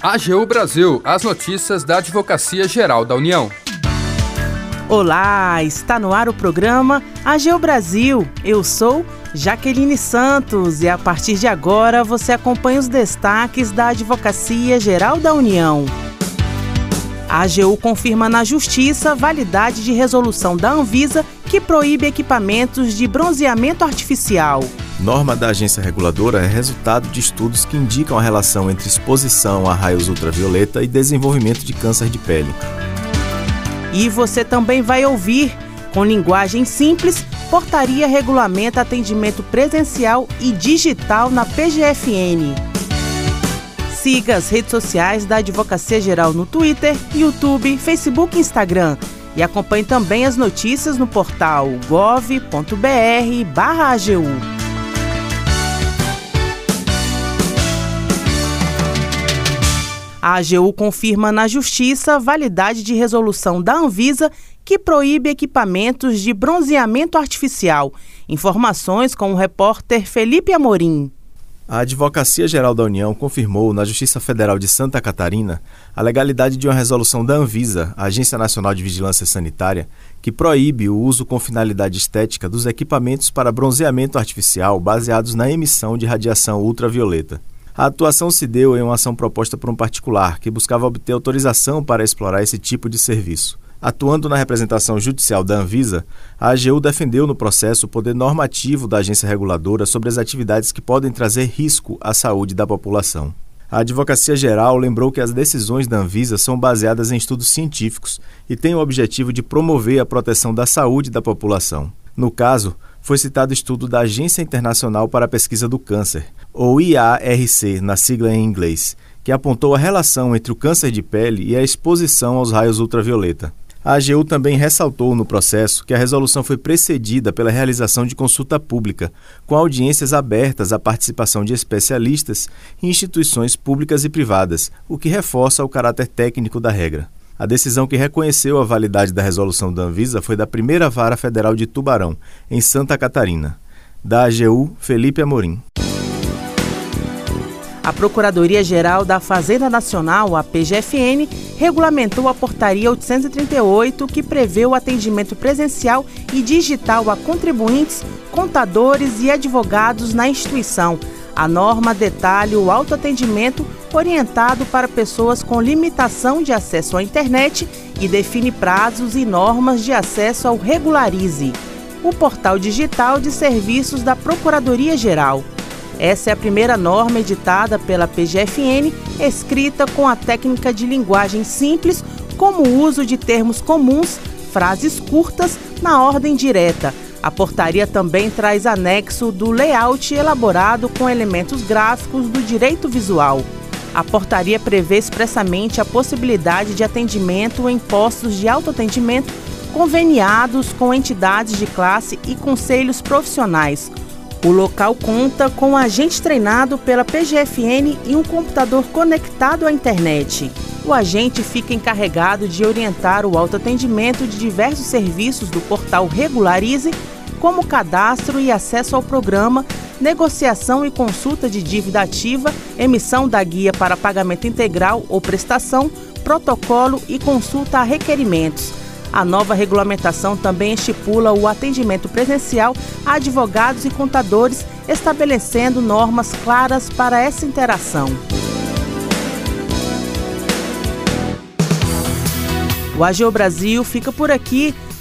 AGU Brasil, as notícias da Advocacia Geral da União. Olá, está no ar o programa AGU Brasil. Eu sou Jaqueline Santos e a partir de agora você acompanha os destaques da Advocacia Geral da União. A AGU confirma na Justiça validade de resolução da Anvisa que proíbe equipamentos de bronzeamento artificial. Norma da agência reguladora é resultado de estudos que indicam a relação entre exposição a raios ultravioleta e desenvolvimento de câncer de pele. E você também vai ouvir, com linguagem simples, portaria regulamenta atendimento presencial e digital na PGFN. Siga as redes sociais da Advocacia Geral no Twitter, YouTube, Facebook e Instagram. E acompanhe também as notícias no portal gov.br/agu. A AGU confirma na Justiça a validade de resolução da Anvisa que proíbe equipamentos de bronzeamento artificial. Informações com o repórter Felipe Amorim. A Advocacia Geral da União confirmou na Justiça Federal de Santa Catarina a legalidade de uma resolução da Anvisa, Agência Nacional de Vigilância Sanitária, que proíbe o uso com finalidade estética dos equipamentos para bronzeamento artificial baseados na emissão de radiação ultravioleta. A atuação se deu em uma ação proposta por um particular que buscava obter autorização para explorar esse tipo de serviço. Atuando na representação judicial da Anvisa, a AGU defendeu no processo o poder normativo da agência reguladora sobre as atividades que podem trazer risco à saúde da população. A Advocacia Geral lembrou que as decisões da Anvisa são baseadas em estudos científicos e têm o objetivo de promover a proteção da saúde da população. No caso, foi citado estudo da Agência Internacional para a Pesquisa do Câncer, ou IARC, na sigla em inglês, que apontou a relação entre o câncer de pele e a exposição aos raios ultravioleta. A AGU também ressaltou no processo que a resolução foi precedida pela realização de consulta pública, com audiências abertas à participação de especialistas e instituições públicas e privadas, o que reforça o caráter técnico da regra. A decisão que reconheceu a validade da resolução da Anvisa foi da primeira vara federal de Tubarão, em Santa Catarina. Da AGU, Felipe Amorim. A Procuradoria-Geral da Fazenda Nacional, a PGFN, regulamentou a Portaria 838, que prevê o atendimento presencial e digital a contribuintes, contadores e advogados na instituição. A norma detalha o autoatendimento orientado para pessoas com limitação de acesso à internet e define prazos e normas de acesso ao Regularize, o portal digital de serviços da Procuradoria-Geral. Essa é a primeira norma editada pela PGFN, escrita com a técnica de linguagem simples, como o uso de termos comuns, frases curtas na ordem direta. A portaria também traz anexo do layout elaborado com elementos gráficos do direito visual. A portaria prevê expressamente a possibilidade de atendimento em postos de autoatendimento conveniados com entidades de classe e conselhos profissionais o local conta com um agente treinado pela PGFN e um computador conectado à internet. O agente fica encarregado de orientar o autoatendimento de diversos serviços do portal Regularize, como cadastro e acesso ao programa, negociação e consulta de dívida ativa, emissão da guia para pagamento integral ou prestação, protocolo e consulta a requerimentos a nova regulamentação também estipula o atendimento presencial a advogados e contadores, estabelecendo normas claras para essa interação. O AGU Brasil fica por aqui.